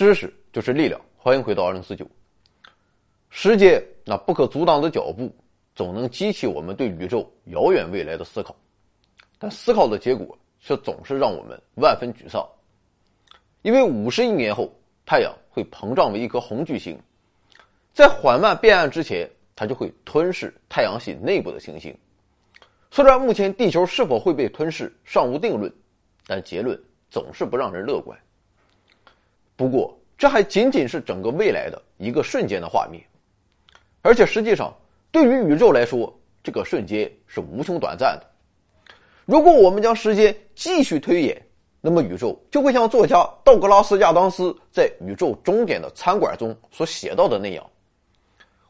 知识就是力量，欢迎回到二零四九。时间那不可阻挡的脚步，总能激起我们对宇宙遥远未来的思考，但思考的结果却总是让我们万分沮丧。因为五十亿年后，太阳会膨胀为一颗红巨星，在缓慢变暗之前，它就会吞噬太阳系内部的行星。虽然目前地球是否会被吞噬尚无定论，但结论总是不让人乐观。不过，这还仅仅是整个未来的一个瞬间的画面，而且实际上，对于宇宙来说，这个瞬间是无穷短暂的。如果我们将时间继续推演，那么宇宙就会像作家道格拉斯·亚当斯在《宇宙终点的餐馆》中所写到的那样：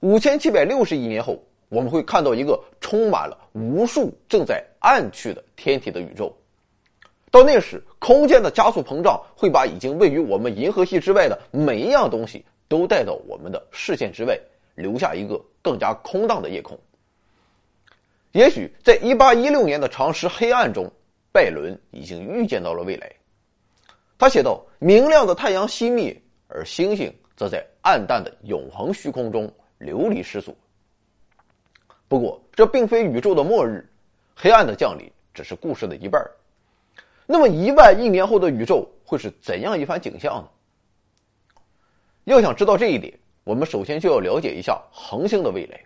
五千七百六十亿年后，我们会看到一个充满了无数正在暗去的天体的宇宙。到那时，空间的加速膨胀会把已经位于我们银河系之外的每一样东西都带到我们的视线之外，留下一个更加空荡的夜空。也许在1816年的长时黑暗中，拜伦已经预见到了未来。他写道：“明亮的太阳熄灭，而星星则在暗淡的永恒虚空中流离失所。”不过，这并非宇宙的末日，黑暗的降临只是故事的一半那么一万亿年后的宇宙会是怎样一番景象呢？要想知道这一点，我们首先就要了解一下恒星的未来。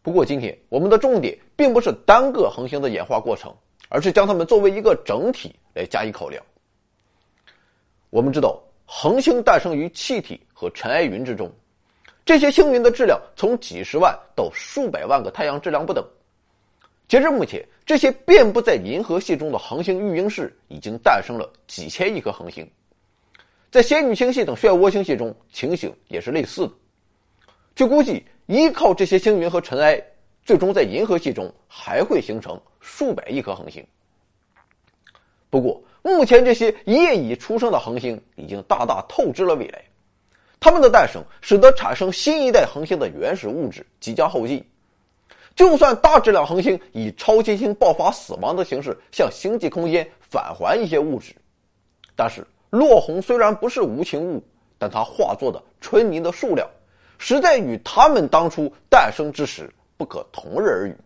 不过今天我们的重点并不是单个恒星的演化过程，而是将它们作为一个整体来加以考量。我们知道，恒星诞生于气体和尘埃云之中，这些星云的质量从几十万到数百万个太阳质量不等。截至目前，这些遍布在银河系中的恒星育婴室已经诞生了几千亿颗恒星。在仙女星系等漩涡星系中，情形也是类似的。据估计，依靠这些星云和尘埃，最终在银河系中还会形成数百亿颗恒星。不过，目前这些业已出生的恒星已经大大透支了未来，它们的诞生使得产生新一代恒星的原始物质即将耗尽。就算大质量恒星以超新星爆发死亡的形式向星际空间返还一些物质，但是落红虽然不是无情物，但它化作的春泥的数量，实在与它们当初诞生之时不可同日而语。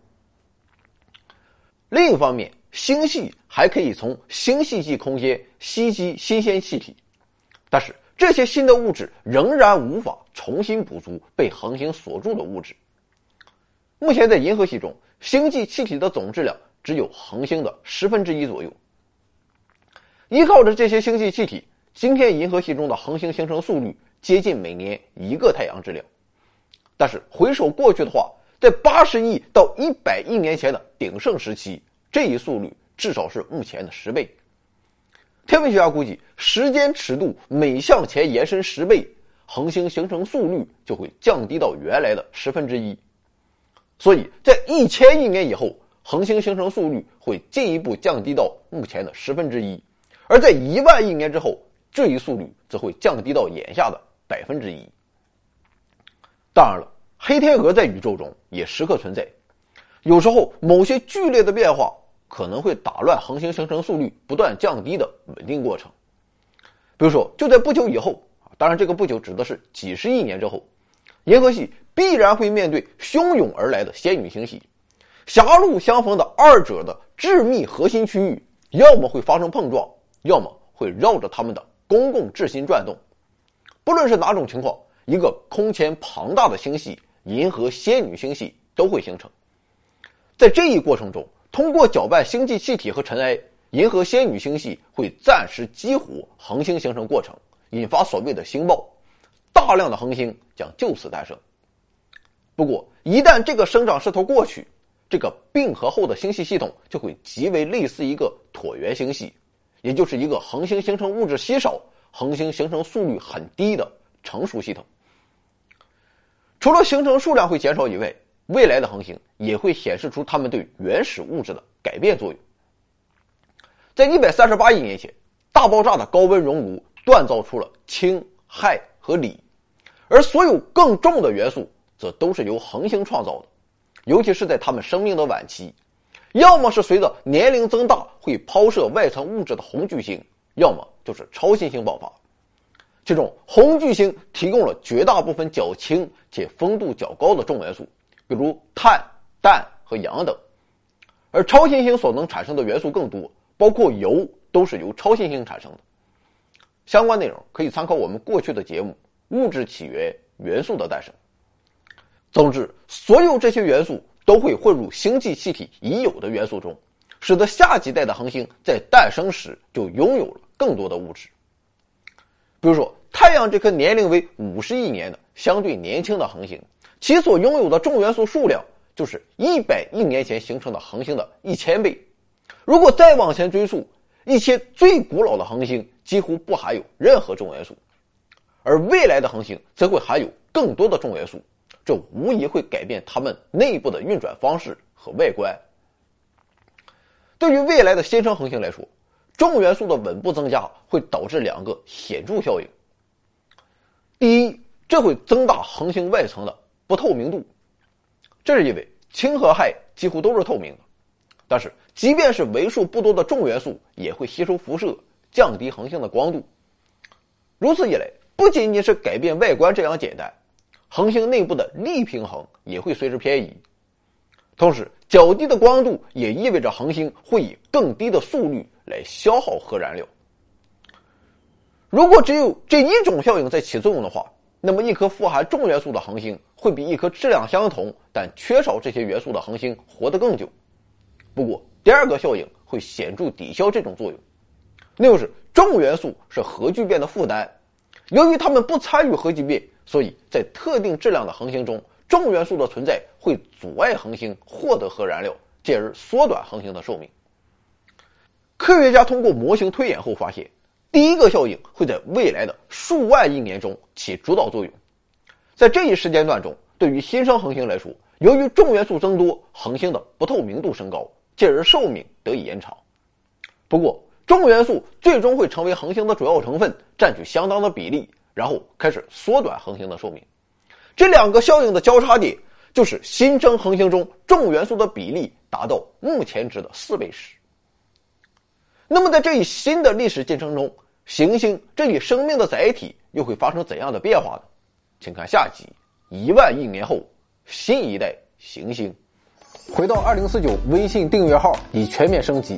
另一方面，星系还可以从星系际空间吸积新鲜气体，但是这些新的物质仍然无法重新补足被恒星锁住的物质。目前在银河系中，星际气体的总质量只有恒星的十分之一左右。依靠着这些星际气体，今天银河系中的恒星形成速率接近每年一个太阳质量。但是回首过去的话，在八十亿到一百亿年前的鼎盛时期，这一速率至少是目前的十倍。天文学家估计，时间尺度每向前延伸十倍，恒星形成速率就会降低到原来的十分之一。所以在一千亿年以后，恒星形成速率会进一步降低到目前的十分之一，而在一万亿年之后，这一速率则会降低到眼下的百分之一。当然了，黑天鹅在宇宙中也时刻存在，有时候某些剧烈的变化可能会打乱恒星形成速率不断降低的稳定过程。比如说，就在不久以后当然这个不久指的是几十亿年之后，银河系。必然会面对汹涌而来的仙女星系，狭路相逢的二者的致密核心区域，要么会发生碰撞，要么会绕着它们的公共质心转动。不论是哪种情况，一个空前庞大的星系——银河仙女星系都会形成。在这一过程中，通过搅拌星际气体和尘埃，银河仙女星系会暂时激活恒星形成过程，引发所谓的星爆，大量的恒星将就此诞生。不过，一旦这个生长势头过去，这个并合后的星系系统就会极为类似一个椭圆星系，也就是一个恒星形成物质稀少、恒星形成速率很低的成熟系统。除了形成数量会减少以外，未来的恒星也会显示出它们对原始物质的改变作用。在一百三十八亿年前，大爆炸的高温熔炉锻造出了氢、氦和锂，而所有更重的元素。则都是由恒星创造的，尤其是在它们生命的晚期，要么是随着年龄增大会抛射外层物质的红巨星，要么就是超新星爆发。其中红巨星提供了绝大部分较轻且丰度较高的重元素，比如碳、氮和氧等，而超新星所能产生的元素更多，包括铀都是由超新星产生的。相关内容可以参考我们过去的节目《物质起源：元素的诞生》。总之，所有这些元素都会混入星际气体已有的元素中，使得下几代的恒星在诞生时就拥有了更多的物质。比如说，太阳这颗年龄为五十亿年的相对年轻的恒星，其所拥有的重元素数量就是一百亿年前形成的恒星的一千倍。如果再往前追溯，一些最古老的恒星。几乎不含有任何重元素，而未来的恒星则会含有更多的重元素，这无疑会改变它们内部的运转方式和外观。对于未来的新生恒星来说，重元素的稳步增加会导致两个显著效应。第一，这会增大恒星外层的不透明度，这是因为氢和氦几乎都是透明的，但是即便是为数不多的重元素也会吸收辐射。降低恒星的光度，如此一来，不仅仅是改变外观这样简单，恒星内部的力平衡也会随之偏移。同时，较低的光度也意味着恒星会以更低的速率来消耗核燃料。如果只有这一种效应在起作用的话，那么一颗富含重元素的恒星会比一颗质量相同但缺少这些元素的恒星活得更久。不过，第二个效应会显著抵消这种作用。那就是重元素是核聚变的负担，由于它们不参与核聚变，所以在特定质量的恒星中，重元素的存在会阻碍恒星获得核燃料，进而缩短恒星的寿命。科学家通过模型推演后发现，第一个效应会在未来的数万亿年中起主导作用。在这一时间段中，对于新生恒星来说，由于重元素增多，恒星的不透明度升高，进而寿命得以延长。不过，重元素最终会成为恒星的主要成分，占据相当的比例，然后开始缩短恒星的寿命。这两个效应的交叉点，就是新生恒星中重元素的比例达到目前值的四倍时。那么，在这一新的历史进程中，行星这一生命的载体又会发生怎样的变化呢？请看下集：一万亿年后，新一代行星。回到二零四九微信订阅号已全面升级。